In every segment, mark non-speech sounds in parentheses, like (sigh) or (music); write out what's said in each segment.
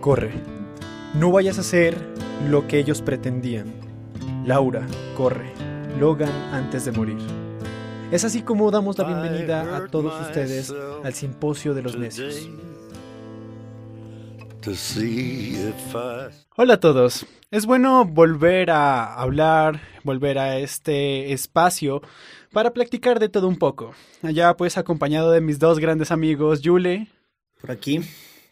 corre. No vayas a hacer lo que ellos pretendían. Laura, corre. Logan antes de morir. Es así como damos la bienvenida a todos ustedes al Simposio de los Necios. Hola a todos. Es bueno volver a hablar, volver a este espacio para practicar de todo un poco. Allá pues acompañado de mis dos grandes amigos, Yule. Por aquí,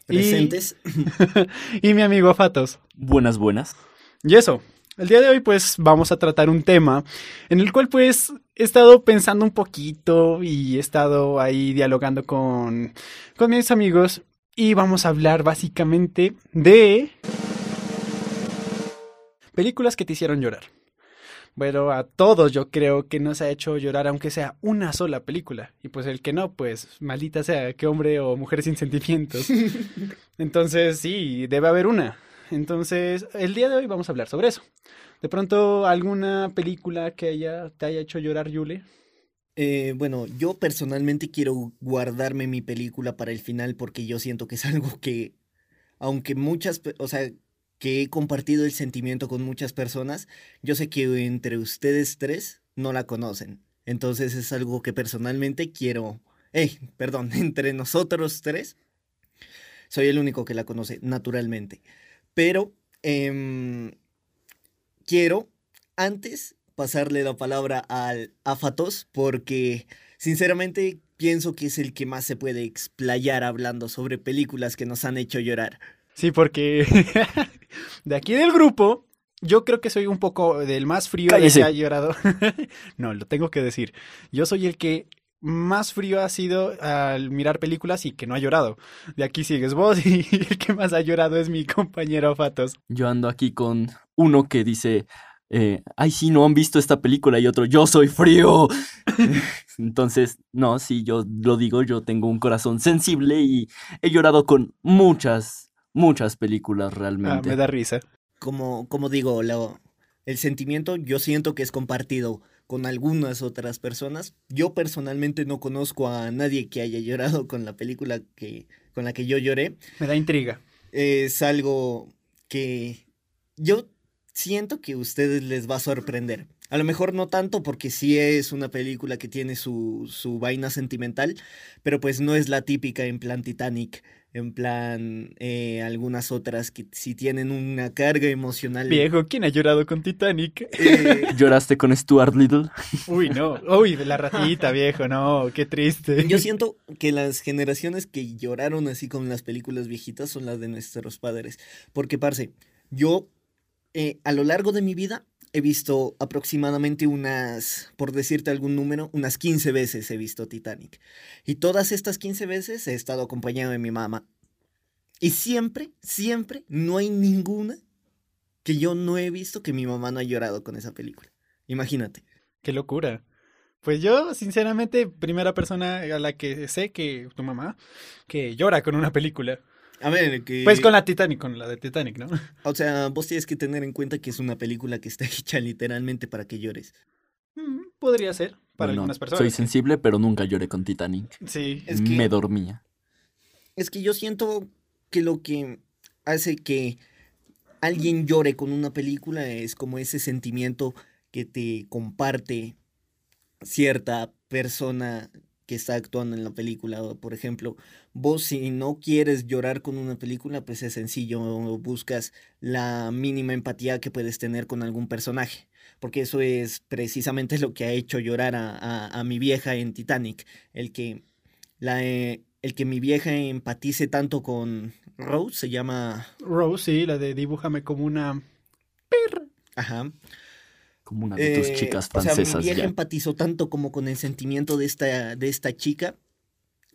presentes. (laughs) Y, mi amigo Fatos. Buenas, buenas. Y eso, el día de hoy pues vamos a tratar un tema en el cual pues he estado pensando un poquito y he estado ahí dialogando con, con mis amigos y vamos a hablar básicamente de películas que te hicieron llorar. Bueno, a todos yo creo que nos ha hecho llorar aunque sea una sola película. Y pues el que no, pues maldita sea, que hombre o mujer sin sentimientos. (laughs) Entonces sí, debe haber una. Entonces, el día de hoy vamos a hablar sobre eso. De pronto, ¿alguna película que haya, te haya hecho llorar, Yule? Eh, bueno, yo personalmente quiero guardarme mi película para el final porque yo siento que es (laughs) algo que, aunque muchas, o sea, que he compartido el sentimiento con muchas personas, yo sé que entre ustedes tres no la conocen. Entonces es algo que personalmente quiero, eh, perdón, (laughs) entre nosotros tres, soy el único que la conoce, naturalmente. Pero em, quiero, antes pasarle la palabra al Afatos porque sinceramente pienso que es el que más se puede explayar hablando sobre películas que nos han hecho llorar. Sí, porque (laughs) de aquí del grupo, yo creo que soy un poco del más frío que ha llorado. (laughs) no, lo tengo que decir. Yo soy el que más frío ha sido al mirar películas y que no ha llorado. De aquí sigues vos (laughs) y el que más ha llorado es mi compañero Fatos. Yo ando aquí con uno que dice, eh, ay, sí, no han visto esta película y otro, yo soy frío. (laughs) Entonces, no, sí, yo lo digo, yo tengo un corazón sensible y he llorado con muchas, muchas películas ah, realmente. me da risa. Como, como digo, el sentimiento yo siento que es compartido con algunas otras personas. Yo personalmente no conozco a nadie que haya llorado con la película que, con la que yo lloré. Me da intriga. Es algo que yo siento que a ustedes les va a sorprender. A lo mejor no tanto porque sí es una película que tiene su, su vaina sentimental, pero pues no es la típica en plan Titanic, en plan eh, algunas otras que sí tienen una carga emocional. Viejo, ¿quién ha llorado con Titanic? Eh, (laughs) ¿Lloraste con Stuart Little? (laughs) Uy, no. Uy, la ratita, viejo, no, qué triste. Yo siento que las generaciones que lloraron así con las películas viejitas son las de nuestros padres. Porque, parce, yo eh, a lo largo de mi vida he visto aproximadamente unas, por decirte algún número, unas 15 veces he visto Titanic. Y todas estas 15 veces he estado acompañado de mi mamá. Y siempre, siempre, no hay ninguna que yo no he visto que mi mamá no haya llorado con esa película. Imagínate. Qué locura. Pues yo, sinceramente, primera persona a la que sé que tu mamá, que llora con una película. A ver, que... Pues con la Titanic, con la de Titanic, ¿no? O sea, vos tienes que tener en cuenta que es una película que está (laughs) hecha literalmente para que llores. Mm, podría ser, para algunas personas. Soy sensible, pero nunca lloré con Titanic. Sí. Es que, Me dormía. Es que yo siento que lo que hace que alguien llore con una película es como ese sentimiento que te comparte cierta persona que está actuando en la película. Por ejemplo, vos si no quieres llorar con una película, pues es sencillo, buscas la mínima empatía que puedes tener con algún personaje, porque eso es precisamente lo que ha hecho llorar a, mi vieja en Titanic, el que, la, eh, el que mi vieja empatice tanto con Rose, se llama... Rose, sí, la de dibújame como una perra. Ajá. Como una de tus chicas francesas. O sea, mi vieja empatizó tanto como con el sentimiento de esta, de esta chica,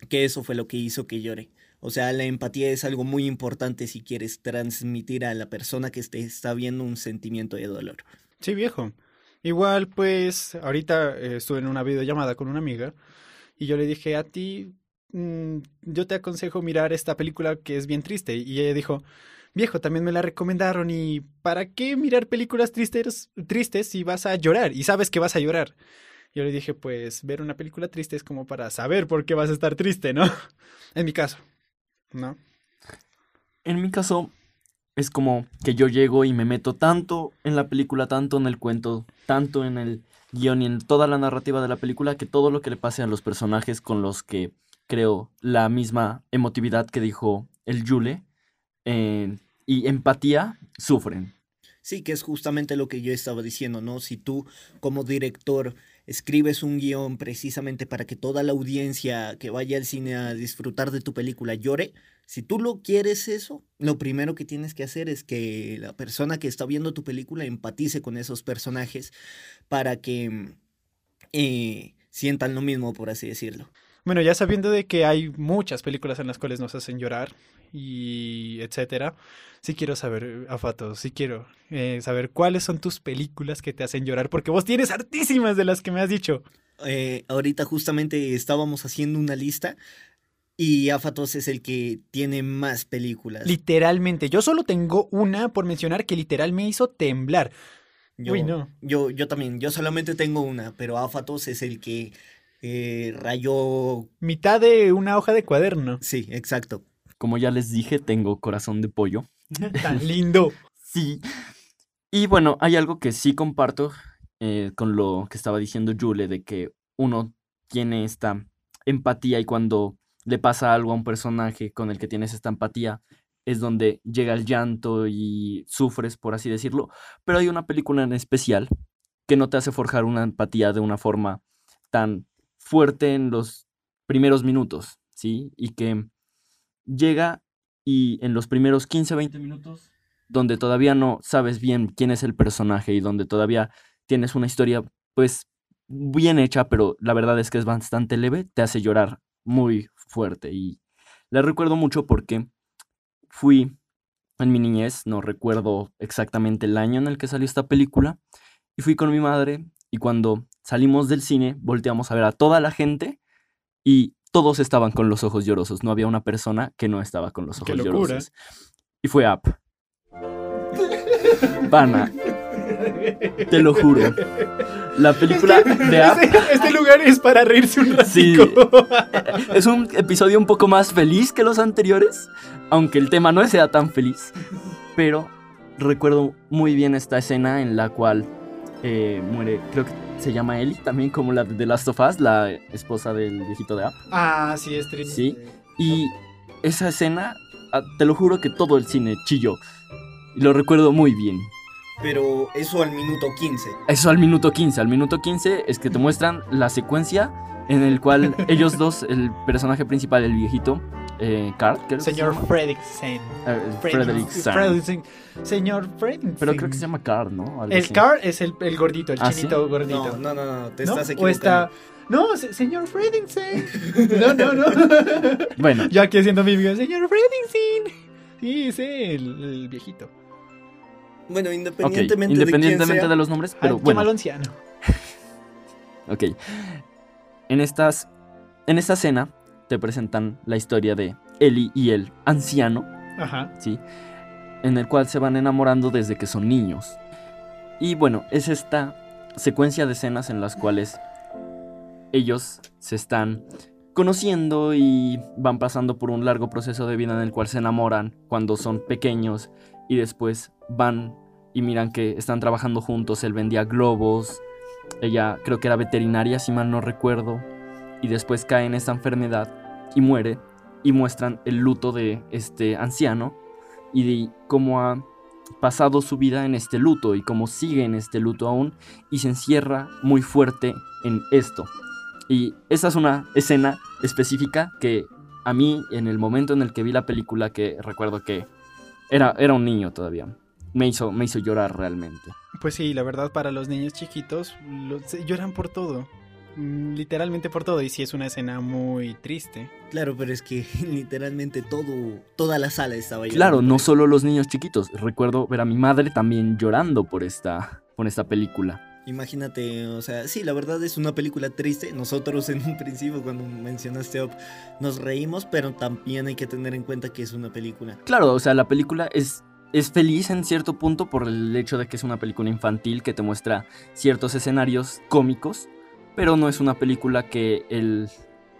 que eso fue lo que hizo que llore. O sea, la empatía es algo muy importante si quieres transmitir a la persona que te está viendo un sentimiento de dolor. Sí, viejo. Igual, pues, ahorita eh, estuve en una videollamada con una amiga y yo le dije a ti, mm, yo te aconsejo mirar esta película que es bien triste. Y ella dijo, viejo, también me la recomendaron y ¿para qué mirar películas tristes, tristes si vas a llorar y sabes que vas a llorar? Yo le dije, pues ver una película triste es como para saber por qué vas a estar triste, ¿no? (laughs) en mi caso, ¿no? En mi caso, es como que yo llego y me meto tanto en la película, tanto en el cuento, tanto en el guion y en toda la narrativa de la película, que todo lo que le pase a los personajes con los que creo la misma emotividad que dijo el Yule eh, y empatía sufren. Sí, que es justamente lo que yo estaba diciendo, ¿no? Si tú como director escribes un guion precisamente para que toda la audiencia que vaya al cine a disfrutar de tu película llore, si tú lo quieres eso, lo primero que tienes que hacer es que la persona que está viendo tu película empatice con esos personajes para que eh, sientan lo mismo, por así decirlo. Bueno, ya sabiendo de que hay muchas películas en las cuales nos hacen llorar y etcétera, sí quiero saber, Afato, sí quiero eh, saber cuáles son tus películas que te hacen llorar, porque vos tienes hartísimas de las que me has dicho. Eh, ahorita justamente estábamos haciendo una lista y Afatos es el que tiene más películas. Literalmente, yo solo tengo una por mencionar que literal me hizo temblar. Yo, Uy, no. Yo, yo también, yo solamente tengo una, pero Afatos es el que eh, rayó... Mitad de una hoja de cuaderno. Sí, exacto. Como ya les dije, tengo corazón de pollo. (laughs) Tan lindo. Sí. Y bueno, hay algo que sí comparto eh, con lo que estaba diciendo Jule, de que uno tiene esta empatía y cuando le pasa algo a un personaje con el que tienes esta empatía, es donde llega el llanto y sufres, por así decirlo. Pero hay una película en especial que no te hace forjar una empatía de una forma tan fuerte en los primeros minutos, ¿sí? Y que llega y en los primeros 15, 20 minutos, donde todavía no sabes bien quién es el personaje y donde todavía tienes una historia, pues, bien hecha, pero la verdad es que es bastante leve, te hace llorar muy fuerte. Y la recuerdo mucho porque fui en mi niñez, no recuerdo exactamente el año en el que salió esta película, y fui con mi madre y cuando salimos del cine volteamos a ver a toda la gente y todos estaban con los ojos llorosos, no había una persona que no estaba con los ojos Qué locura. llorosos. Y fue Up. Pana, te lo juro. La película de Up Este, este lugar es para reírse un ratito. Sí. (laughs) es un episodio un poco más feliz que los anteriores, aunque el tema no sea tan feliz. Pero recuerdo muy bien esta escena en la cual eh, muere, creo que se llama Ellie, también como la de The Last of Us, la esposa del viejito de App. Ah, sí, es triste. Sí. Y esa escena, ah, te lo juro que todo el cine chilló. Y lo recuerdo muy bien. Pero eso al minuto 15. Eso al minuto 15. Al minuto 15 es que te muestran la secuencia en el cual (laughs) ellos dos, el personaje principal, el viejito, eh, Carl, creo se Señor llama. Fredricksen. Eh. Fredricksen. Señor Fredricksen. Pero creo que se llama Carl, ¿no? Algo El así. Car es el, el gordito, el ¿Ah, chinito gordito. No, no, no, no, te ¿No? estás O equivocando. está. No, se- señor Fredricksen. (laughs) No, no, no. Bueno, Yo aquí haciendo mi video, señor Fredricksen. Sí, sí, el, el viejito. Bueno, independientemente, independientemente de quién sea, de los nombres, pero Ay, bueno. llámalo anciano. Ok. En estas. En esta escena te presentan la historia de Ellie y el anciano, Ajá. ¿sí? En el cual se van enamorando desde que son niños. Y bueno, es esta secuencia de escenas en las cuales ellos se están conociendo y van pasando por un largo proceso de vida en el cual se enamoran cuando son pequeños y después van y miran que están trabajando juntos, él vendía globos, ella creo que era veterinaria si mal no recuerdo y después cae en esta enfermedad y muere y muestran el luto de este anciano y de cómo ha pasado su vida en este luto y cómo sigue en este luto aún y se encierra muy fuerte en esto. Y esa es una escena específica que a mí en el momento en el que vi la película que recuerdo que era, era un niño todavía, me hizo, me hizo llorar realmente. Pues sí, la verdad, para los niños chiquitos, lo- se- lloran por todo. Mm, Literalmente por todo. Y sí es una escena muy triste. Claro, pero es que (laughs) literalmente todo, toda la sala estaba llorando. Claro, no solo los niños chiquitos, recuerdo ver a mi madre también llorando por esta, por esta película. Imagínate, o sea, sí, la verdad es una película triste. Nosotros en un principio cuando mencionaste Up nos reímos, pero también hay que tener en cuenta que es una película. Claro, o sea, la película es, es feliz en cierto punto por el hecho de que es una película infantil que te muestra ciertos escenarios cómicos, pero no es una película que el,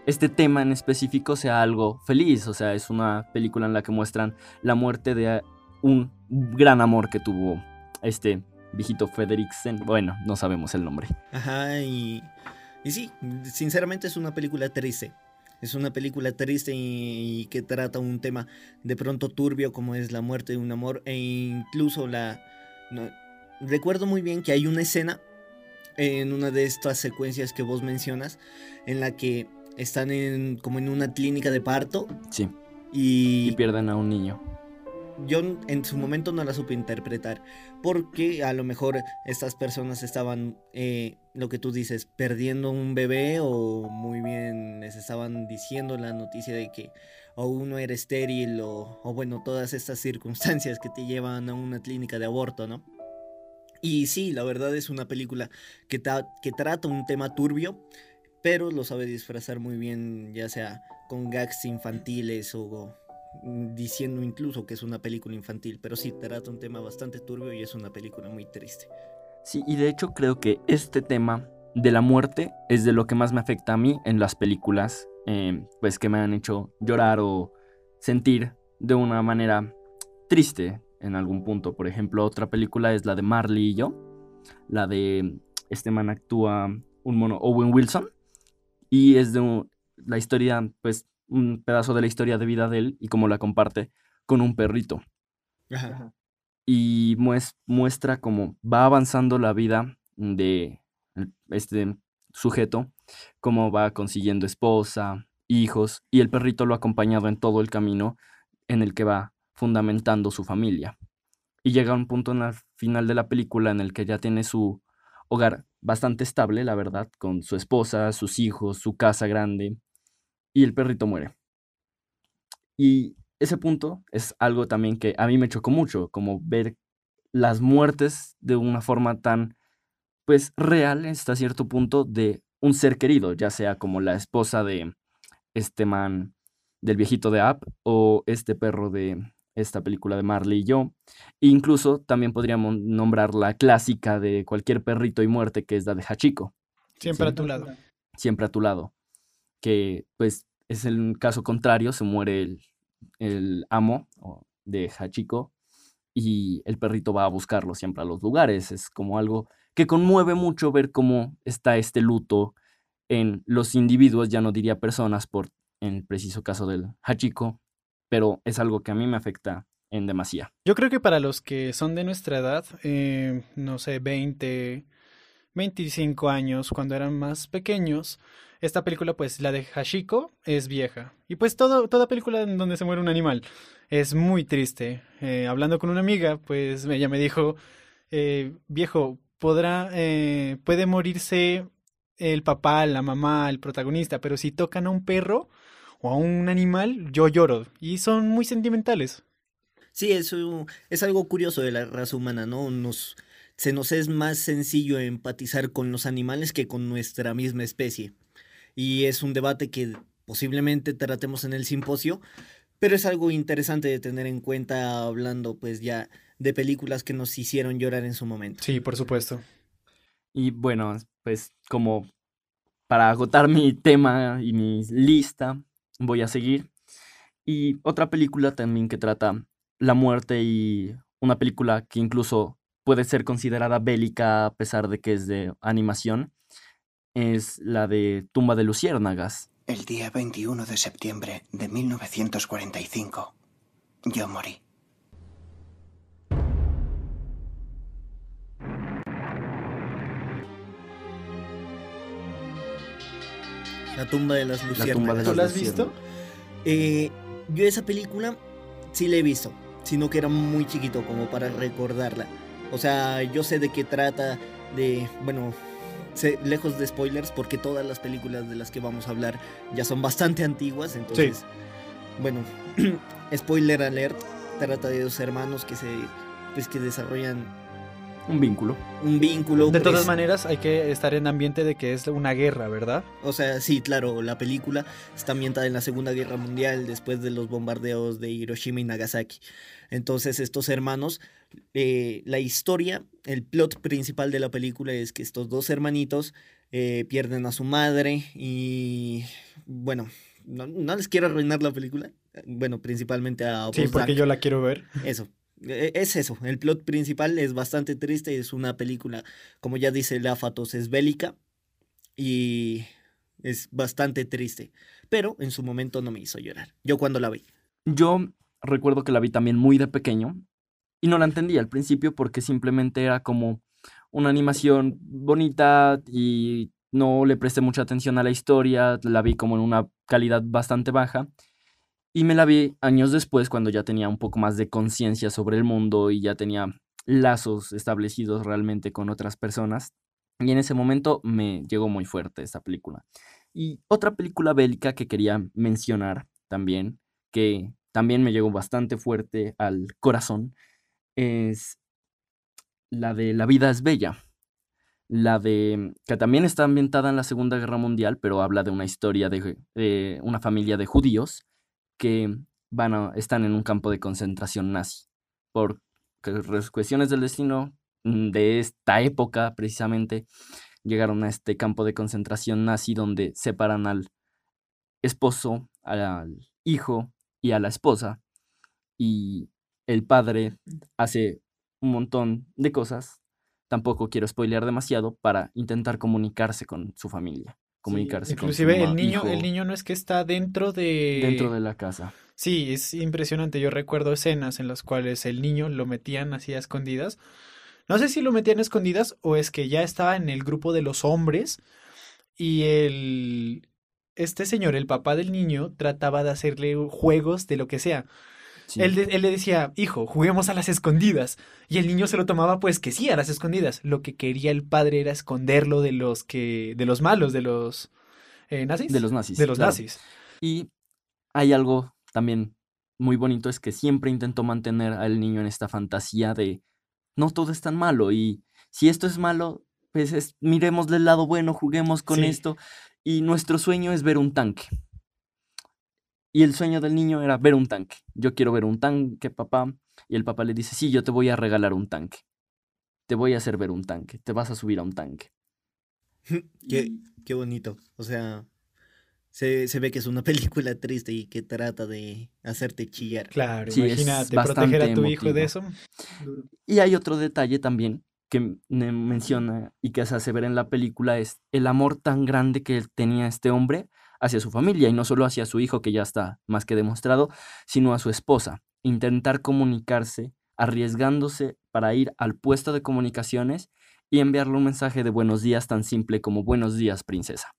este tema en específico sea algo feliz, o sea, es una película en la que muestran la muerte de un gran amor que tuvo este viejito Frederiksen. Bueno, no sabemos el nombre. Ajá, y, y sí, sinceramente es una película triste. Es una película triste y, que trata un tema de pronto turbio como es la muerte de un amor e incluso la... recuerdo muy bien que hay una escena en una de estas secuencias que vos mencionas en la que están en como en una clínica de parto. Sí. Y, y pierden a un niño yo en su momento no la supe interpretar porque a lo mejor estas personas estaban, eh, lo que tú dices, perdiendo un bebé o muy bien les estaban diciendo la noticia de que o uno era estéril o, o bueno, todas estas circunstancias que te llevan a una clínica de aborto, ¿no? Y sí, la verdad es una película que, que trata un tema turbio, pero lo sabe disfrazar muy bien, ya sea con gags infantiles o Mm, diciendo incluso que es una película infantil, pero sí trata un tema bastante turbio y es una película muy triste. Sí, y de hecho creo que este tema de la muerte es de lo que más me afecta a mí en las películas, em, pues que me han hecho llorar o sentir de una manera triste en algún punto. Por ejemplo, otra película es la de Marley y yo, la de este man actúa un mono Owen Wilson y es de la historia pues un pedazo de la historia de vida de él y cómo la comparte con un perrito. Y muestra cómo va avanzando la vida de este sujeto, cómo va consiguiendo esposa, hijos, y el perrito lo ha acompañado en todo el camino en el que va fundamentando su familia. Y llega un punto en el final de la película en el que ya tiene su hogar bastante estable, la verdad, con su esposa, sus hijos, su casa grande, y el perrito muere. Y ese punto es algo también que a mí me chocó mucho, como ver las muertes de una forma tan, pues, real hasta cierto punto de un ser querido, ya sea como la esposa de este man, del viejito de App, o este perro de esta película de Marley y yo. E incluso también podríamos nombrar la clásica de cualquier perrito y muerte, que es la de Hachiko. Siempre a tu lado. Siempre a tu lado que pues es el caso contrario, se muere el, amo de Hachiko y el perrito va a buscarlo siempre a los lugares. Es como algo que conmueve mucho ver cómo está este luto en los individuos, ya no diría personas por en el preciso caso del Hachiko, pero es algo que a mí me afecta en demasía. Yo creo que para los que son de nuestra edad, eh, no sé, 20, 25 años, cuando eran más pequeños, esta película, pues la de Hashiko es vieja. Y pues toda película en donde se muere un animal es muy triste. Eh, hablando con una amiga, pues ella me dijo, eh, viejo, podrá, eh, puede morirse el papá, la mamá, el protagonista, pero si tocan a un perro o a un animal, yo lloro. Y son muy sentimentales. Sí, eso es algo curioso de la raza humana, ¿no? Nos, se nos es más sencillo empatizar con los animales que con nuestra misma especie y es un debate que posiblemente tratemos en el simposio, pero es algo interesante de tener en cuenta hablando pues ya de películas que nos hicieron llorar en su momento. Sí, por supuesto. Y bueno, pues como para agotar mi tema y mi lista, voy a seguir. Y otra película también que trata la muerte y una película que incluso puede ser considerada bélica a pesar de que es de animación, es la de Tumba de Luciérnagas. El día 21 de septiembre de 1945, yo morí. La tumba de las luciérnagas. ¿Tú la has visto? Eh, yo esa película sí la he visto, sino que era muy chiquito como para recordarla. O sea, yo sé de qué trata, de, bueno, lejos de spoilers, porque todas las películas de las que vamos a hablar ya son bastante antiguas, entonces, bueno, (clears throat) spoiler alert, trata de dos hermanos que se, pues que desarrollan un vínculo. Un vínculo. De todas maneras, hay que estar en ambiente de que es una guerra, ¿verdad? O sea, sí, claro, la película está ambientada en la Segunda Guerra Mundial después de los bombardeos de Hiroshima y Nagasaki. Entonces, estos hermanos, eh, la historia, el plot principal de la película es que estos dos hermanitos eh, pierden a su madre y, bueno, no, les quiero arruinar la película. Bueno, principalmente a... Sí, porque yo la quiero ver. Eso, es eso, el plot principal es bastante triste, es una película, como ya dice Láfatos, es bélica y es bastante triste, pero en su momento no me hizo llorar. Yo cuando la vi. Yo recuerdo que la vi también muy de pequeño y no la entendía al principio porque simplemente era como una animación bonita y no le presté mucha atención a la historia, la vi como en una calidad bastante baja y me la vi años después cuando ya tenía un poco más de conciencia sobre el mundo y ya tenía lazos establecidos realmente con otras personas y en ese momento me llegó muy fuerte esta película. Y otra película bélica que quería mencionar también, que también me llegó bastante fuerte al corazón, es la de La vida es bella. La de, que también está ambientada en la Segunda Guerra Mundial, pero habla de una historia de, de una familia de judíos que van a- están en un campo de concentración nazi. Por cuestiones del destino mm, de esta época, precisamente, llegaron a este campo de concentración nazi donde separan al esposo, al hijo y a la esposa. Y el padre hace un montón de cosas. Tampoco quiero spoilear demasiado para intentar comunicarse con su familia, comunicarse con su Inclusive el ma- niño, hijo el niño no es que está dentro de... dentro de la casa. Sí, es impresionante. Yo recuerdo escenas en las cuales el niño lo metían así a escondidas. No sé si lo metían a escondidas o es que ya estaba en el grupo de los hombres y el este señor, el papá del niño, trataba de hacerle juegos de lo que sea. Sí. Él, de- él le decía, hijo, juguemos a las escondidas. Y el niño se lo tomaba pues que sí, a las escondidas. Lo que quería el padre era esconderlo de los que, de los malos, de los eh, nazis. De los nazis, De los claro. nazis. Y hay algo también muy bonito, es que siempre intentó mantener al niño en esta fantasía de no todo es tan malo y si esto es malo, pues es- miremosle el lado bueno, juguemos con Sí. esto y nuestro sueño es ver un tanque. Y el sueño del niño era ver un tanque. Yo quiero ver un tanque, papá. Y el papá le dice, sí, yo te voy a regalar un tanque. Te voy a hacer ver un tanque. Te vas a subir a un tanque. (laughs) Qué, qué bonito. O sea, se, se ve que es una (laughs) película triste y que trata de hacerte chillar. Claro, Sí, imagínate, proteger a tu hijo de eso. Y hay otro detalle también que me menciona y que se hace ver en la película es el amor tan grande que tenía este hombre hacia su familia y no solo hacia su hijo que ya está más que demostrado, sino a su esposa. Intentar comunicarse, arriesgándose para ir al puesto de comunicaciones y enviarle un mensaje de buenos días tan simple como buenos días, princesa.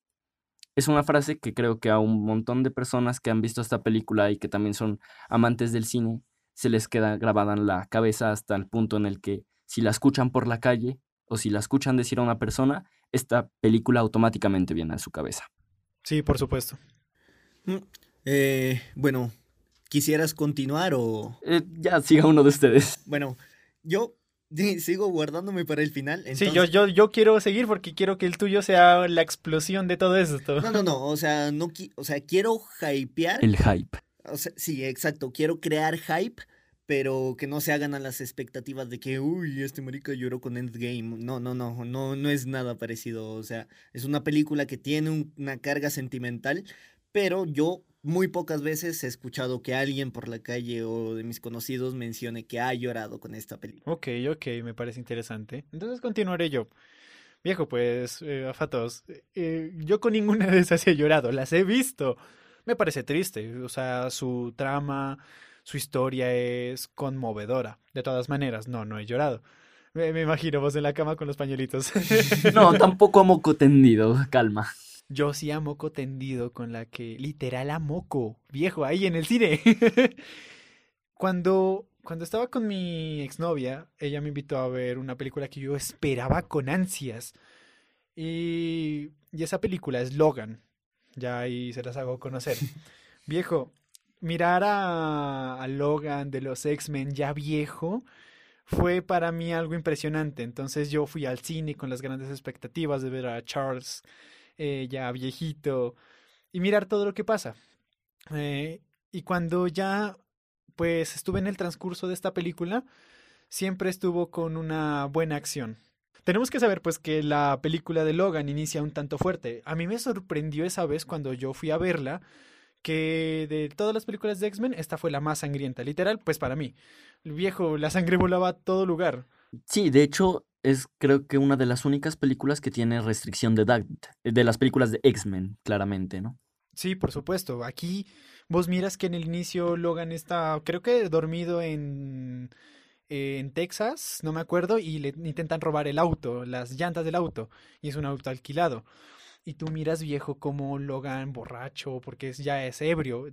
Es una frase que creo que a un montón de personas que han visto esta película y que también son amantes del cine se les queda grabada en la cabeza hasta el punto en el que si la escuchan por la calle o si la escuchan decir a una persona, esta película automáticamente viene a su cabeza. Sí, por supuesto. Mm, eh, bueno, ¿quisieras continuar o...? Eh, ya siga uno de ustedes. Bueno, yo (laughs) sigo guardándome para el final. Sí, yo, yo, yo quiero seguir porque quiero que el tuyo sea la explosión de todo esto. No, no, no, o sea, no qui- o sea, quiero hypear. El hype. O sea, sí, exacto, quiero crear hype, pero que no se hagan a las expectativas de que, uy, este marica lloró con Endgame. No, no, no, no, no es nada parecido. O sea, es una película que tiene un- una carga sentimental, pero yo muy pocas veces he escuchado que alguien por la calle o de mis conocidos mencione que ha llorado con esta película. Ok, ok, me parece interesante. Entonces continuaré yo. Viejo, pues, eh, afatos, eh, yo con ninguna de esas he llorado, las he visto. Me parece triste, o sea, su trama, su historia es conmovedora. De todas maneras, no, no he llorado. Me, me imagino vos en la cama con los pañuelitos. (laughs) No, tampoco a moco tendido, calma. Yo sí a moco tendido con la que literal a moco, viejo, ahí en el cine. (laughs) Cuando, cuando estaba con mi exnovia, ella me invitó a ver una película que yo esperaba con ansias. Y, y esa película es Logan. Ya ahí se las hago conocer. (laughs) Viejo, mirar a, Logan de los X-Men ya viejo fue para mí algo impresionante. Entonces yo fui al cine con las grandes expectativas de ver a Charles eh, ya viejito y mirar todo lo que pasa. Eh, y cuando ya pues estuve en el transcurso de esta película, siempre estuvo con una buena acción. Tenemos que saber pues que la película de Logan inicia un tanto fuerte. A mí me sorprendió esa vez cuando yo fui a verla que de todas las películas de X-Men, esta fue la más sangrienta. Literal, pues para mí. El viejo, la sangre volaba a todo lugar. Sí, de hecho, es creo que una de las únicas películas que tiene restricción de edad, de las películas de X-Men, claramente, ¿no? Sí, por supuesto. Aquí vos miras que en el inicio Logan está, creo que dormido en, en Texas, no me acuerdo, y le intentan robar el auto, las llantas del auto, y es un auto alquilado. Y tú miras viejo como Logan borracho, porque es, ya es ebrio.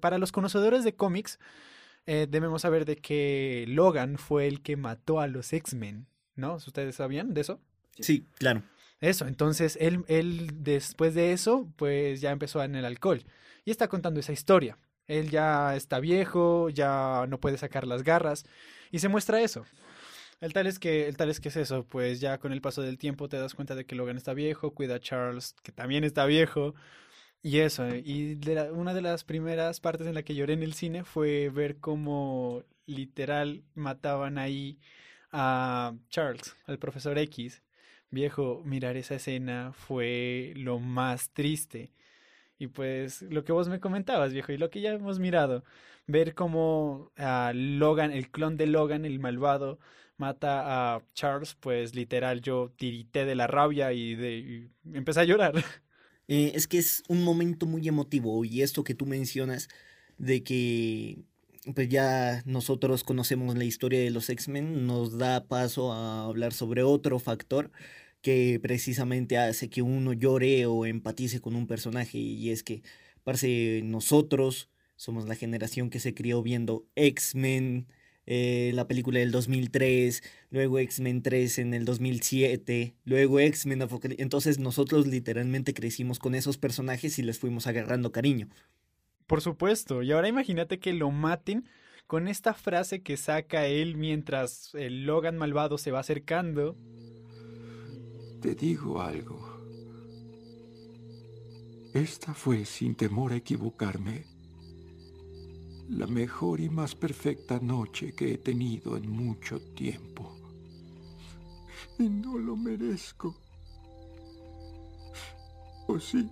Para los conocedores de cómics, eh, debemos saber de que Logan fue el que mató a los X-Men, ¿no? ¿Ustedes sabían de eso? Sí, claro. Eso, entonces él, él después de eso, pues ya empezó en el alcohol y está contando esa historia. Él ya está viejo, ya no puede sacar las garras y se muestra eso. El tal es que, el tal es es eso, pues ya con el paso del tiempo te das cuenta de que Logan está viejo, cuida a Charles, que también está viejo, y eso. Y una de las primeras partes en la que lloré en el cine fue ver cómo literal mataban ahí a Charles, al profesor X. Viejo, mirar esa escena fue lo más triste. Y pues lo que vos me comentabas, viejo, y lo que ya hemos mirado, ver cómo a Logan, el clon de Logan, el malvado, mata a Charles, pues literal yo tirité de la rabia y, de, empecé a llorar. (laughs) Eh, es que es un momento muy emotivo y esto que tú mencionas de que pues ya nosotros conocemos la historia de los X-Men nos da paso a hablar sobre otro factor que precisamente hace que uno llore o empatice con un personaje y es que parece nosotros somos la generación que se crió viendo X-Men, eh, la película del 2003, luego X-Men 3 en el 2007, luego X-Men Entonces nosotros literalmente crecimos con esos personajes y les fuimos agarrando cariño. Por supuesto, y ahora imagínate que lo maten con esta frase que saca él mientras el Logan malvado se va acercando. Te digo algo. Esta fue, sin temor a equivocarme, la mejor y más perfecta noche que he tenido en mucho tiempo. Y no lo merezco. ¿O sí?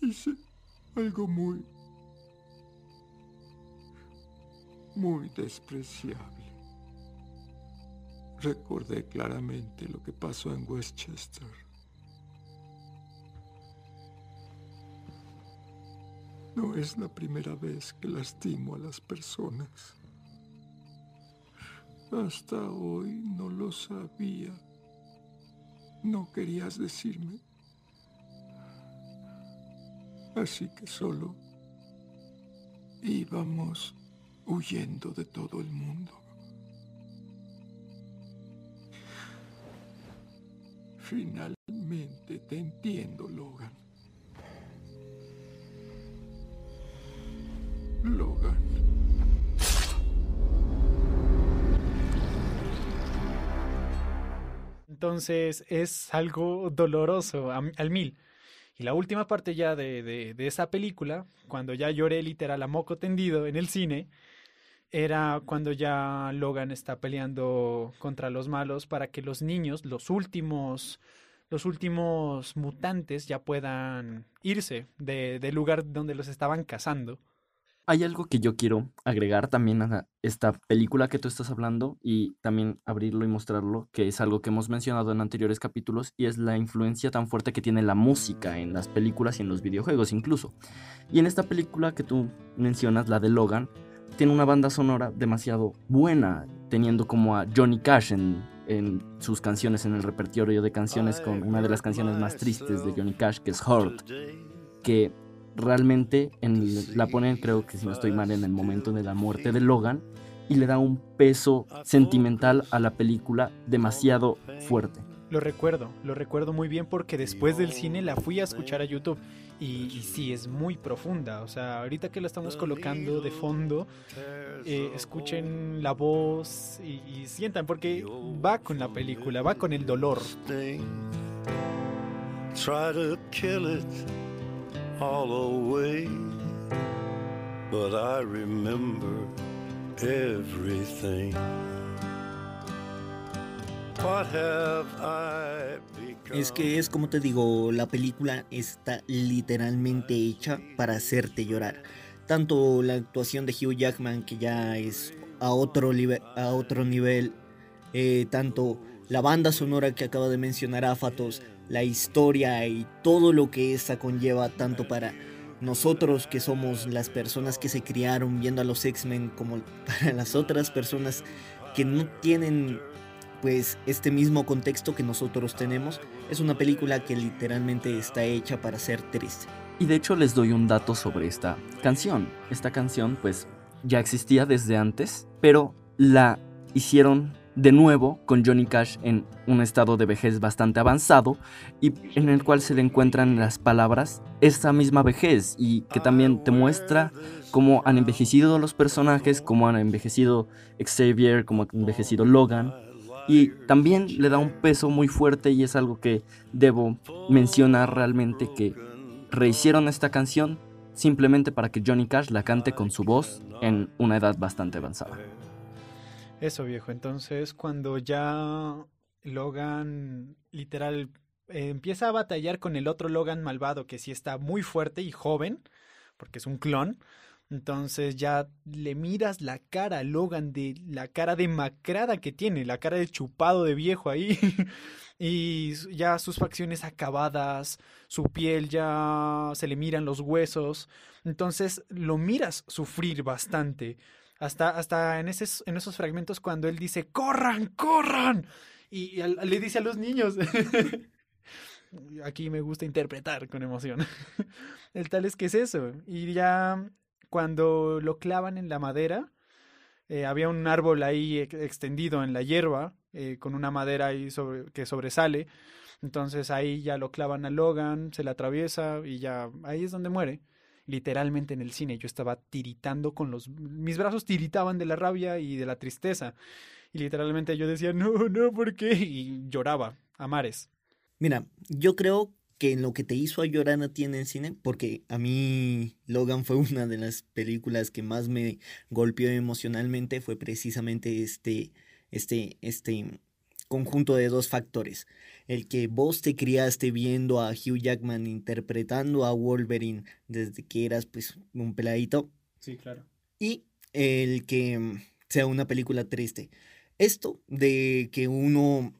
Hice algo muy, muy despreciable. Recordé claramente lo que pasó en Westchester. No es la primera vez que lastimo a las personas. Hasta hoy no lo sabía. No querías decirme. Así que solo íbamos huyendo de todo el mundo. Finalmente te entiendo, Logan. Logan. Entonces es algo doloroso al mil. Y la última parte ya de, de, esa película, cuando ya lloré literal a moco tendido en el cine, era cuando ya Logan está peleando contra los malos para que los niños, los últimos, los últimos mutantes ya puedan irse de, del lugar donde los estaban cazando. Hay algo que yo quiero agregar también a esta película que tú estás hablando y también abrirlo y mostrarlo, que es algo que hemos mencionado en anteriores capítulos y es la influencia tan fuerte que tiene la música en las películas y en los videojuegos incluso. Y en esta película que tú mencionas, la de Logan, tiene una banda sonora demasiado buena, teniendo como a Johnny Cash en, en sus canciones, en el repertorio de canciones, con una de las canciones más tristes de Johnny Cash, que es Hurt, que realmente en, la ponen, creo que si no estoy mal, en el momento de la muerte de Logan, y le da un peso sentimental a la película demasiado fuerte. Lo recuerdo, lo recuerdo muy bien porque después del cine la fui a escuchar a YouTube y, y sí, es muy profunda. O sea, ahorita que la estamos colocando de fondo, eh, escuchen la voz y, y sientan porque va con la película, va con el dolor. Try to kill it all away, but I remember everything. Es que es como te digo, la película está literalmente hecha para hacerte llorar. Tanto la actuación de Hugh Jackman, que ya es a otro, a otro nivel, eh, tanto la banda sonora que acaba de mencionar Afatos, la historia y todo lo que esta conlleva tanto para nosotros que somos las personas que se criaron viendo a los X-Men como para las otras personas que no tienen pues este mismo contexto que nosotros tenemos. Es una película que literalmente está hecha para ser triste. Y de hecho les doy un dato sobre esta canción. Esta canción pues ya existía desde antes, pero la hicieron de nuevo con Johnny Cash en un estado de vejez bastante avanzado y en el cual se le encuentran las palabras esa misma vejez y que también te muestra cómo han envejecido los personajes, cómo han envejecido Xavier, cómo ha envejecido Logan y también le da un peso muy fuerte y es algo que debo mencionar realmente que rehicieron esta canción simplemente para que Johnny Cash la cante con su voz en una edad bastante avanzada. Eso viejo, entonces cuando ya Logan literal eh, empieza a batallar con el otro Logan malvado que sí está muy fuerte y joven, porque es un clon, entonces ya le miras la cara a Logan de la cara demacrada que tiene, la cara de chupado de viejo ahí. (laughs) y ya sus facciones acabadas, su piel ya se le miran los huesos. Entonces lo miras sufrir bastante. Hasta, hasta en, en esos fragmentos cuando él dice, corran, corran. Y, le dice a los niños. (laughs) Aquí me gusta interpretar con emoción. (laughs) El tal es que es eso. Y ya cuando lo clavan en la madera, eh, había un árbol ahí extendido en la hierba, eh, con una madera ahí sobre, que sobresale. Entonces ahí ya lo clavan a Logan, se le atraviesa y ya ahí es donde muere literalmente en el cine. Yo estaba tiritando con los... Mis brazos tiritaban de la rabia y de la tristeza. Y literalmente yo decía, no, no, ¿por qué? Y lloraba a mares. Mira, yo creo que en lo que te hizo a llorar a ti en el cine, porque a mí Logan fue (laughs) una de las películas que más me golpeó emocionalmente, fue precisamente este, este, este conjunto de dos factores el que vos te criaste viendo a Hugh Jackman interpretando a Wolverine desde que eras pues un peladito. Sí, claro. Y el que mm, sea una película triste. Esto de que uno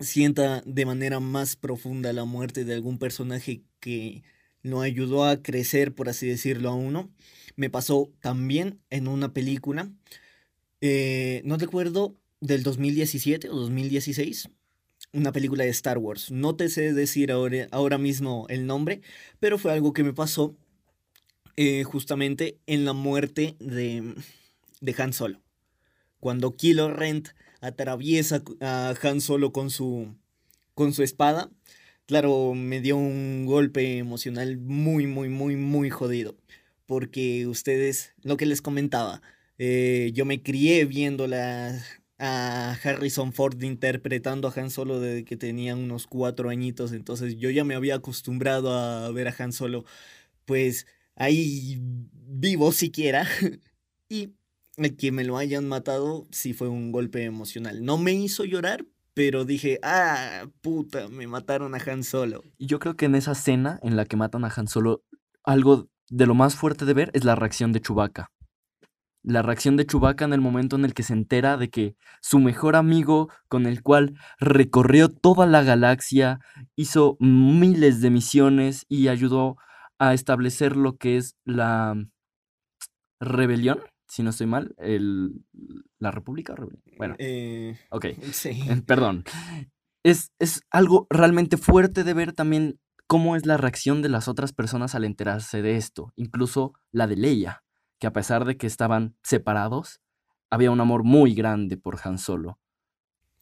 sienta de manera más profunda la muerte de algún personaje que lo ayudó a crecer, por así decirlo, a uno, me pasó también en una película, eh, no recuerdo, del 2017 o 2016, una película de Star Wars. No te sé decir ahora, ahora mismo el nombre, pero fue algo que me pasó eh, justamente en la muerte de, de Han Solo. Cuando Kylo Rent atraviesa a Han Solo con su, con su espada, claro, me dio un golpe emocional muy, muy, muy, muy jodido. Porque ustedes, lo que les comentaba, eh, yo me crié viendo la, a Harrison Ford interpretando a Han Solo desde que tenía unos cuatro añitos, entonces yo ya me había acostumbrado a ver a Han Solo, pues ahí vivo siquiera, (laughs) y que me lo hayan matado sí fue un golpe emocional. No me hizo llorar, pero dije, ah, puta, me mataron a Han Solo. Yo creo que en esa escena en la que matan a Han Solo, algo de lo más fuerte de ver es la reacción de Chewbacca la reacción de Chewbacca en el momento en el que se entera de que su mejor amigo, con el cual recorrió toda la galaxia, hizo miles de misiones y ayudó a establecer lo que es la rebelión, si no estoy mal, el, la República. Bueno, eh, ok, (laughs) (laughs) perdón. Es, es algo realmente fuerte de ver también cómo es la reacción de las otras personas al enterarse de esto, incluso la de Leia que a pesar de que estaban separados, había un amor muy grande por Han Solo.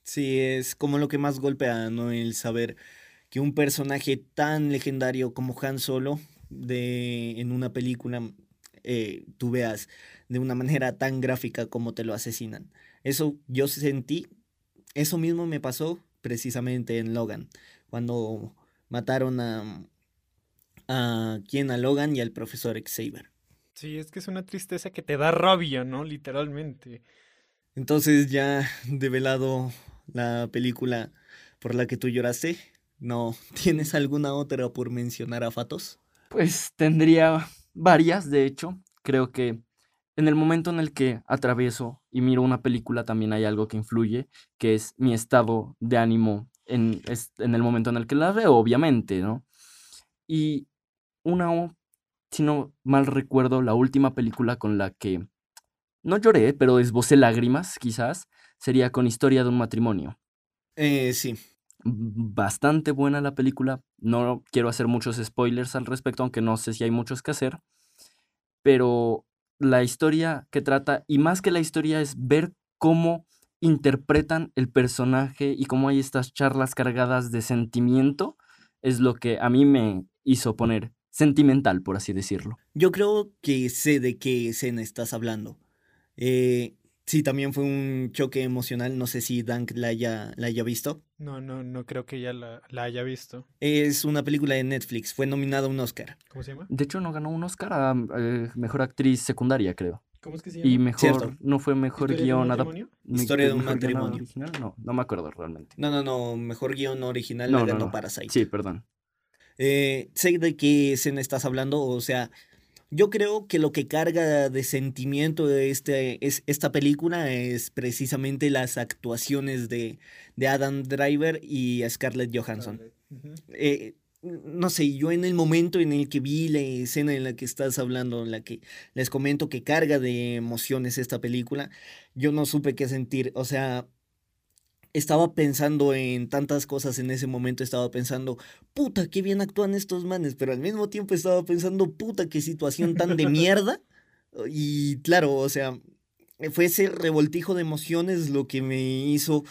Sí, es como lo que más golpea, ¿no? El saber que un personaje tan legendario como Han Solo, de, en una película, eh, tú veas de una manera tan gráfica como te lo asesinan. Eso yo sentí, eso mismo me pasó precisamente en Logan, cuando mataron a, a quien, a Logan y al profesor Xavier. Sí, es que es una tristeza que te da rabia, ¿no? Literalmente. Entonces ya develado la película por la que tú lloraste, No, (laughs) ¿tienes alguna otra por mencionar a Fatos? Pues tendría varias, de hecho. Creo que en el momento en el que atravieso y miro una película también hay algo que influye, que es mi estado de ánimo en, es- en el momento en el que la veo, obviamente, ¿no? Y una, o- si no mal recuerdo, la última película con la que no lloré, pero esbocé lágrimas, quizás, sería con Historia de un matrimonio. Eh, sí. Bastante buena la película. No quiero hacer muchos spoilers al respecto, aunque no sé si hay muchos que hacer. Pero la historia que trata, y más que la historia, es ver cómo interpretan el personaje y cómo hay estas charlas cargadas de sentimiento, es lo que a mí me hizo poner sentimental, por así decirlo. Yo creo que sé de qué escena estás hablando. Eh, sí, también fue un choque emocional. No sé si Dank la haya, la haya visto. No, no, no creo que ya la, la haya visto. Es una película de Netflix. Fue nominada a un Oscar. ¿Cómo se llama? De hecho, no ganó un Oscar a eh, mejor actriz secundaria, creo. ¿Cómo es que se Y mejor, Cierto. no fue mejor ¿Historia de un guion adap- matrimonio? me- Historia de un matrimonio. original, No, no me acuerdo realmente. No, no, no. Mejor guion original No, la no, ganó no. Parasite. Sí, perdón. Eh, sé de qué escena estás hablando, o sea, yo creo que lo que carga de sentimiento de este, es, esta película es precisamente las actuaciones de, de Adam Driver y Scarlett Johansson. Eh, no sé, yo en el momento en el que vi la escena en la que estás hablando, en la que les comento que carga de emociones esta película, yo no supe qué sentir, o sea, estaba pensando en tantas cosas en ese momento, estaba pensando, puta, qué bien actúan estos manes, pero al mismo tiempo estaba pensando, puta, qué situación tan de mierda. (laughs) Y claro, o sea, fue ese revoltijo de emociones lo que me hizo,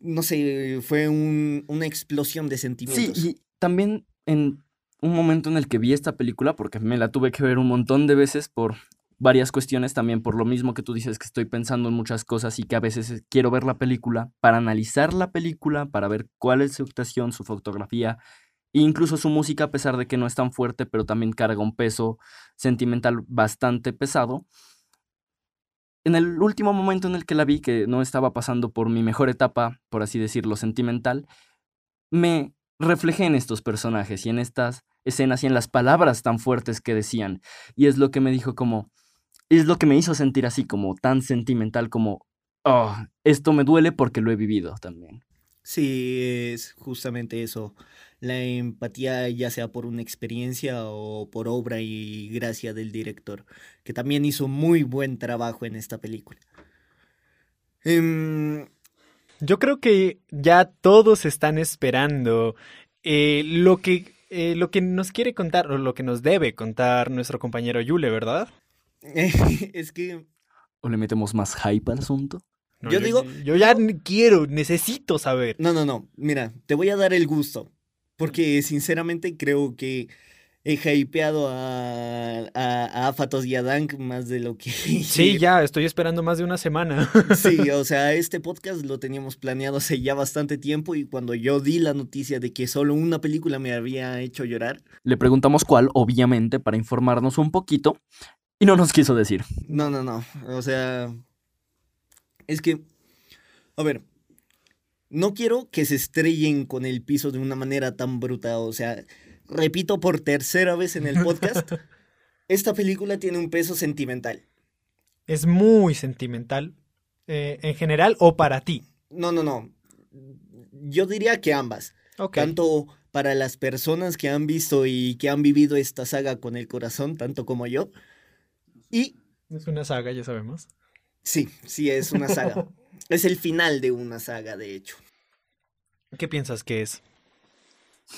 no sé, fue un- una explosión de Sí, sentimientos. y también en un momento en el que vi esta película, porque me la tuve que ver un montón de veces por varias cuestiones, también por lo mismo que tú dices que estoy pensando en muchas cosas y que a veces eh, quiero ver la película para analizar la película, para ver cuál es su actuación, su fotografía, e incluso su música, a pesar de que no es tan fuerte, pero también carga un peso sentimental bastante pesado. En el último momento en el que la vi, que no estaba pasando por mi mejor etapa, por así decirlo, sentimental, me reflejé en estos personajes y en estas escenas y en las palabras tan fuertes que decían. Y es lo que me dijo como, es lo que me hizo sentir así, como tan sentimental, como, oh, esto me duele porque lo he vivido también. Sí, es justamente eso. La empatía, ya sea por una experiencia o por obra y gracia del director, que también hizo muy buen trabajo en esta película. Em, Yo creo que ya todos están esperando eh, lo que eh, lo que nos quiere contar o lo que nos debe contar nuestro compañero Yule, ¿verdad? (laughs) es que ¿O le metemos más hype al asunto? No, Yo digo- yo ya quiero, necesito saber. No, no, no. Mira, te voy a dar el gusto. Porque sinceramente creo que he hypeado a, a, a Afatos y a Dank más de lo que. (laughs) Sí, ya, estoy esperando más de una semana. (laughs) Sí, o sea, este podcast lo teníamos planeado hace ya bastante tiempo y cuando yo di la noticia de que solo una película me había hecho llorar, Le preguntamos cuál, obviamente, para informarnos un poquito, y no nos quiso decir. no, no, no. O sea, es que, a ver, no quiero que se estrellen con el piso de una manera tan bruta. O sea, repito por tercera vez en el podcast, (laughs) esta película tiene un peso sentimental. Es muy sentimental, eh, en general o para ti. No, no, no. Yo diría que ambas. Ok. Tanto para las personas que han visto y que han vivido esta saga con el corazón, tanto como yo. Y Es una saga, ya sabemos. sí, sí es una saga. (laughs) es el final de una saga, de hecho. ¿Qué piensas que es?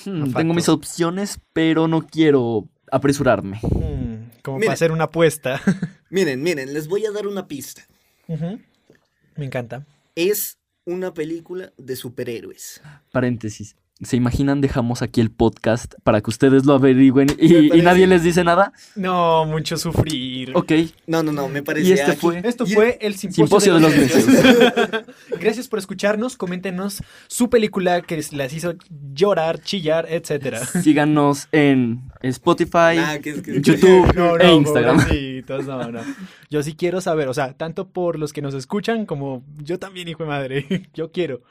Hmm, tengo mis opciones, pero no quiero apresurarme. Hmm, como para hacer una apuesta. (laughs) Miren, miren, les voy a dar una pista. Me encanta. Es una película de superhéroes. Paréntesis. ¿Se imaginan? Dejamos aquí el podcast para que ustedes lo averigüen (laughs) y, nadie les dice nada. No, mucho sufrir. Ok. No, no, no, me parece. Y este aquí- fue Esto Y- fue el simposio, Simposio de los necios. (laughs) Gracias por escucharnos. Coméntenos su película que les- las hizo llorar, chillar, etcétera. Síganos en Spotify, Ah, que es que- YouTube (laughs) No, e Instagram. pobrecitos, no, no. Yo sí quiero saber, o sea, tanto por los que nos escuchan como yo también, hijo de madre. Yo quiero.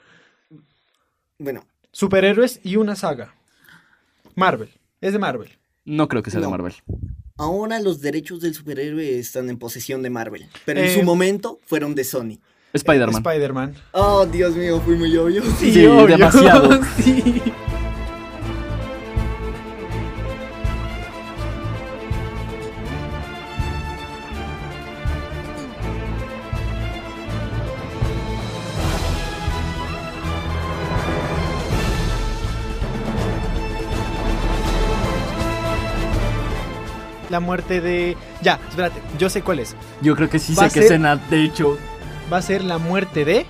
Bueno, Superhéroes y una saga. Marvel. Es de Marvel. No creo que sea de No. Marvel. Ahora los derechos del superhéroe están en posesión de Marvel, pero en Eh, su momento fueron de Sony. Spider-Man. Spider-Man. Oh, Dios mío, fui muy obvio. Sí, demasiado. (laughs) sí. La muerte de... Ya, espérate, yo sé cuál es. Yo creo que sí Va sé a qué ser- escena, de hecho. va a ser la muerte de.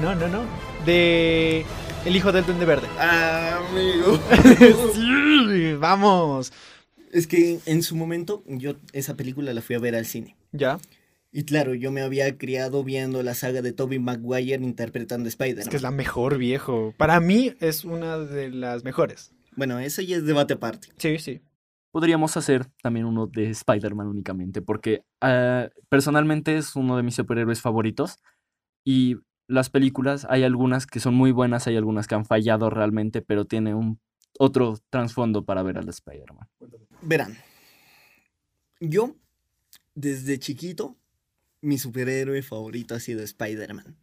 No, no, no. De. El hijo del Duende Verde. Ah, amigo. (laughs) sí, vamos. Es que en su momento yo esa película la fui a ver al cine. Ya. Y claro, yo me había criado viendo la saga de Tobey Maguire interpretando Spider-Man. Es que es la mejor, viejo. Para mí es una de las mejores. Bueno, ese ya es debate aparte. Sí, sí. Podríamos hacer también uno de Spider-Man únicamente, porque ah, personalmente es uno de mis superhéroes favoritos. Y las películas, hay algunas que son muy buenas, hay algunas que han fallado realmente, pero tiene un otro trasfondo para ver al Spider-Man. Verán, yo desde chiquito mi superhéroe favorito ha sido Spider-Man.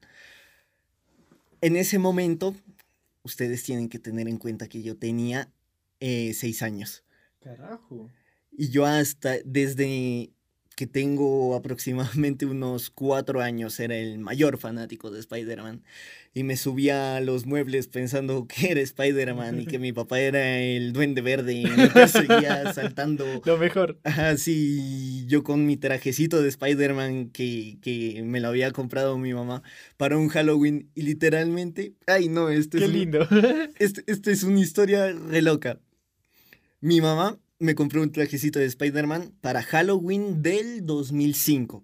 En ese momento, ustedes tienen que tener en cuenta que yo tenía eh, seis años. Carajo. Y yo hasta desde que tengo aproximadamente unos cuatro años era el mayor fanático de Spider-Man. Y me subía a los muebles pensando que era Spider-Man y que mi papá era el duende verde y me perseguía saltando. (laughs) Lo mejor. Así yo con mi trajecito de Spider-Man que, que me lo había comprado mi mamá para un Halloween y literalmente, ay no, esto Qué es un- lindo. (laughs) este, este es una historia re loca. Mi mamá me compró un trajecito de Spider-Man para Halloween del 2005.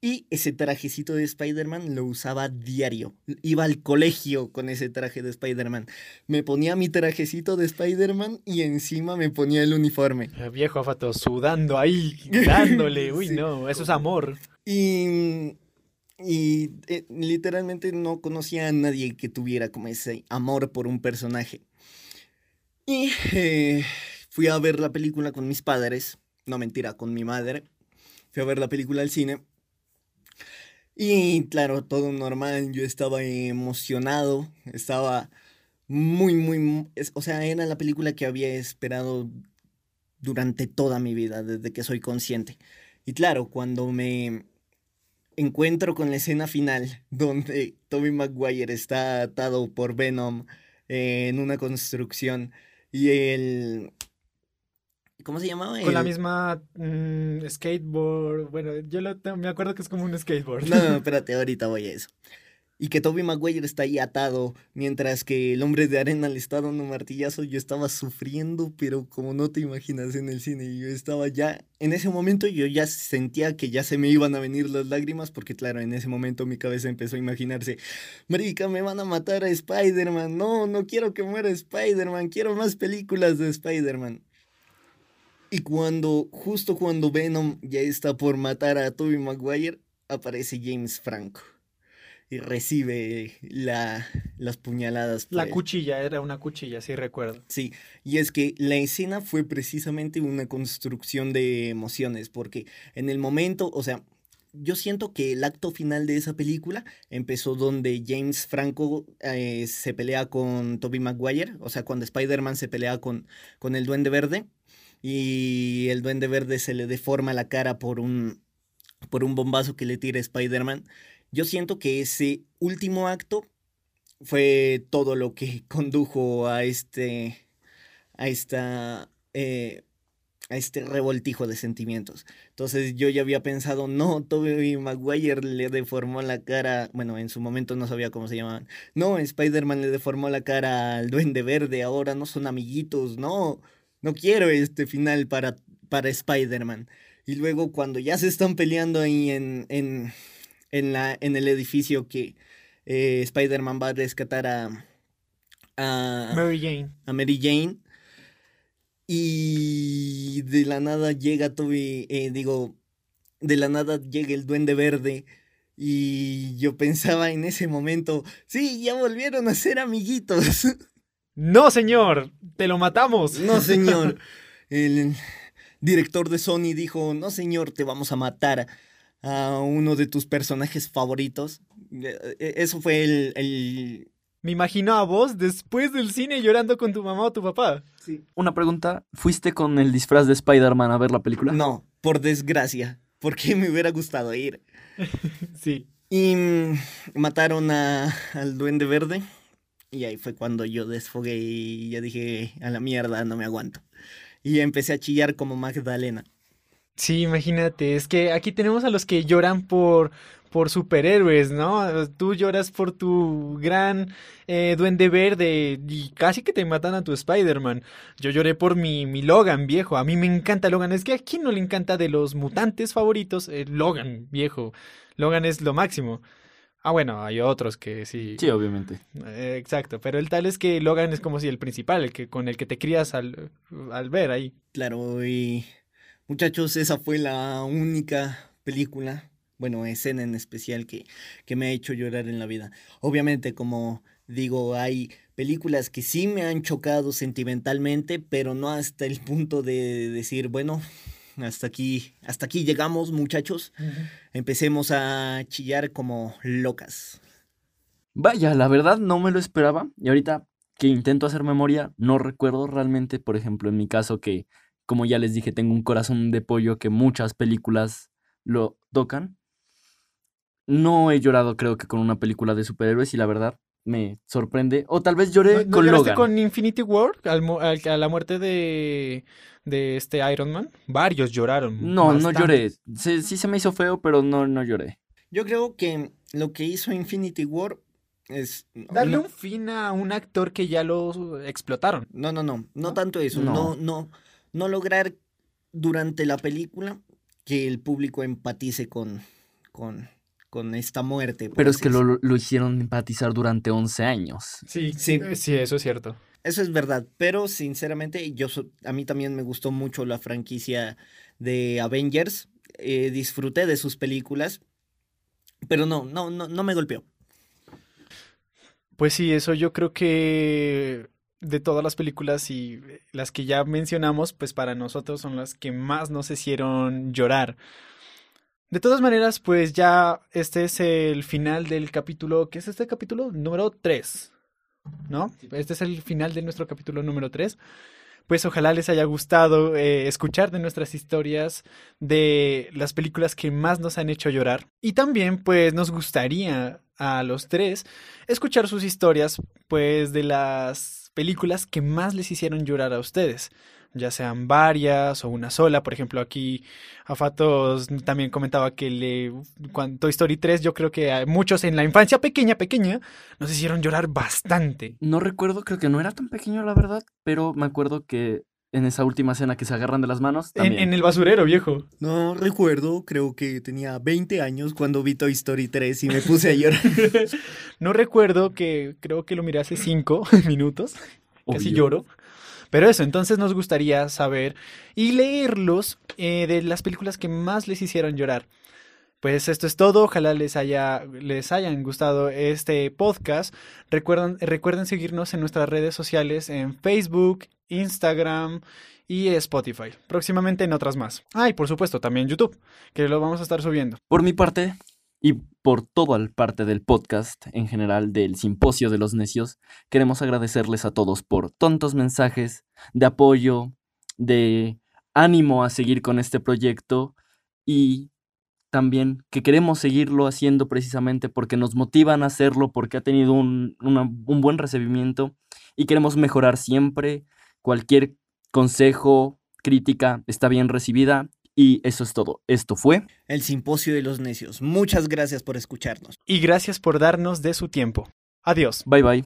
Y ese trajecito de Spider-Man lo usaba diario. Iba al colegio con ese traje de Spider-Man. Me ponía mi trajecito de Spider-Man y encima me ponía el uniforme. El viejo afato sudando ahí, dándole. (laughs) Uy, Sí. no, eso es amor. Y, y eh, literalmente no conocía a nadie que tuviera como ese amor por un personaje. Y eh, fui a ver la película con mis padres, no mentira, con mi madre. Fui a ver la película al cine. Y claro, todo normal, yo estaba emocionado, estaba muy, muy, o sea, era la película que había esperado durante toda mi vida, desde que soy consciente. Y claro, cuando me encuentro con la escena final, (laughs) donde Tobey Maguire está atado por Venom eh, en una construcción y el... ¿Cómo se llamaba? Con la El- misma mm, skateboard. Bueno, yo lo tengo- me acuerdo que es como un skateboard. No, no, (laughs) espérate, ahorita voy a eso. Y que Toby Maguire está ahí atado, mientras que el hombre de arena le está dando un martillazo. Yo estaba sufriendo, pero como no te imaginas en el cine, yo estaba ya, en ese momento yo ya sentía que ya se me iban a venir las lágrimas, porque claro, en ese momento mi cabeza empezó a imaginarse, Marica, me van a matar a Spider-Man, no, no quiero que muera Spider-Man, quiero más películas de Spider-Man. Y cuando, justo cuando Venom ya está por matar a Tobey Maguire, aparece James Franco y recibe la, las puñaladas. La él. cuchilla, era una cuchilla, sí recuerdo. Sí, y es que la escena fue precisamente una construcción de emociones, porque en el momento, o sea, yo siento que el acto final de esa película empezó donde James Franco eh, se pelea con Tobey Maguire, o sea, cuando Spider-Man se pelea con, con el Duende Verde, y el Duende Verde se le deforma la cara por un, por un bombazo que le tira Spider-Man. Yo siento que ese último acto fue todo lo que (laughs) condujo a este a esta eh, a este revoltijo de sentimientos. Entonces yo ya había pensado, no, Tobey Maguire le deformó la cara, bueno, en su momento no sabía cómo se llamaban. No, Spider-Man le deformó la cara al Duende Verde, ahora no son amiguitos, no, no quiero este final para para Spider-Man. Y luego cuando ya se están peleando ahí en en la en el edificio que eh, Spider-Man va a rescatar a, a, Mary Jane. a Mary Jane. Y de la nada llega Toby, eh, digo, de la nada llega el Duende Verde Y yo pensaba en ese momento, sí, ya volvieron a ser amiguitos. (laughs) No, señor, te lo matamos. No, señor. (laughs) El director de Sony dijo, no, señor, te vamos a matar a uno de tus personajes favoritos. Eh, eh, Eso fue el... el... Me imagino a vos después del cine llorando con tu mamá o tu papá. Una pregunta, ¿fuiste con el disfraz de Spider-Man a ver la película? No, por desgracia, porque (laughs) me hubiera gustado ir. (laughs) Sí. Y mm, mataron a, al duende verde. Y ahí fue cuando yo desfogué y ya dije, a la mierda, no me aguanto. Y empecé a chillar como Magdalena. Sí, imagínate, es que aquí tenemos a los que lloran por, por superhéroes, ¿no? Tú lloras por tu gran eh, duende verde y casi que te matan a tu Spider-Man. Yo lloré por mi, mi Logan, viejo. A mí me encanta Logan. Es que a quién no le encanta de los mutantes favoritos, Eh, Logan, viejo. Logan es lo máximo. Ah, bueno, hay otros que sí. Sí, obviamente. Eh, exacto, pero el tal es que Logan es como si el principal, el que con el que te crías al, al ver ahí. Claro, y muchachos, esa fue la única película, bueno, escena en especial que, que me ha hecho llorar en la vida. Obviamente, como digo, hay películas que sí me han chocado sentimentalmente, pero no hasta el punto de decir, bueno, hasta aquí, hasta aquí llegamos, muchachos. Empecemos a chillar como locas. Vaya, la verdad no me lo esperaba. Y ahorita que intento hacer memoria, no recuerdo realmente, por ejemplo, en mi caso que, como ya les dije, tengo un corazón de pollo que muchas películas lo tocan. No he llorado, creo que con una película de superhéroes y la verdad me sorprende. O tal vez lloré ¿No, no con lloraste Logan. con Infinity War? Al mu- al- a la muerte de, de este Iron Man. Varios lloraron. No, no lloré. Se- sí se me hizo feo, pero no, no lloré. Yo creo que lo que hizo Infinity War es... Darle no- un fin a un actor que ya lo explotaron. No, no, no, no tanto eso, No. no, no, no lograr durante la película que el público empatice con, con, con esta muerte. Pero es que lo, lo hicieron empatizar durante 11 años. Sí, Sí. sí, eso es cierto. Eso es verdad, pero sinceramente yo so- a mí también me gustó mucho la franquicia de Avengers, eh, disfruté de sus películas, pero no, no, no, no me golpeó. Pues sí, eso yo creo que de todas las películas y las que ya mencionamos, pues para nosotros son las que más nos hicieron llorar. De todas maneras, pues ya este es el final del capítulo, ¿qué es este capítulo? Número 3, ¿no? Este es el final de nuestro capítulo número 3. Pues ojalá les haya gustado eh, escuchar de nuestras historias de las películas que más nos han hecho llorar. Y también pues nos gustaría a los tres escuchar sus historias pues de las películas que más les hicieron llorar a ustedes. Ya sean varias o una sola. Por ejemplo, aquí Afatos también comentaba que le, cuando Toy Story 3 yo creo que muchos en la infancia pequeña, pequeña, nos hicieron llorar bastante. No recuerdo, creo que no era tan pequeño, la verdad, pero me acuerdo que en esa última escena que se agarran de las manos, En, también. en el basurero, viejo. No recuerdo, creo que tenía 20 años cuando vi Toy Story 3 y me puse a llorar. (laughs) No recuerdo que creo que lo miré hace cinco (laughs) minutos. Casi lloro. Pero eso, entonces nos gustaría saber y leerlos eh, de las películas que más les hicieron llorar. Pues esto es todo, ojalá les haya les hayan gustado este podcast. Recuerden, recuerden seguirnos en nuestras redes sociales en Facebook, Instagram y Spotify. Próximamente en otras más. Ah, y por supuesto también YouTube, que lo vamos a estar subiendo. Por mi parte, y por toda el parte del podcast en general del Simposio de los Necios, queremos agradecerles a todos por tontos mensajes de apoyo, de ánimo a seguir con este proyecto y también que queremos seguirlo haciendo precisamente porque nos motivan a hacerlo, porque ha tenido un, un buen recibimiento y queremos mejorar siempre. Cualquier consejo, crítica está bien recibida y eso es todo. Esto fue El Simposio de los Necios. Muchas gracias por escucharnos. Y gracias por darnos de su tiempo. Adiós. Bye bye.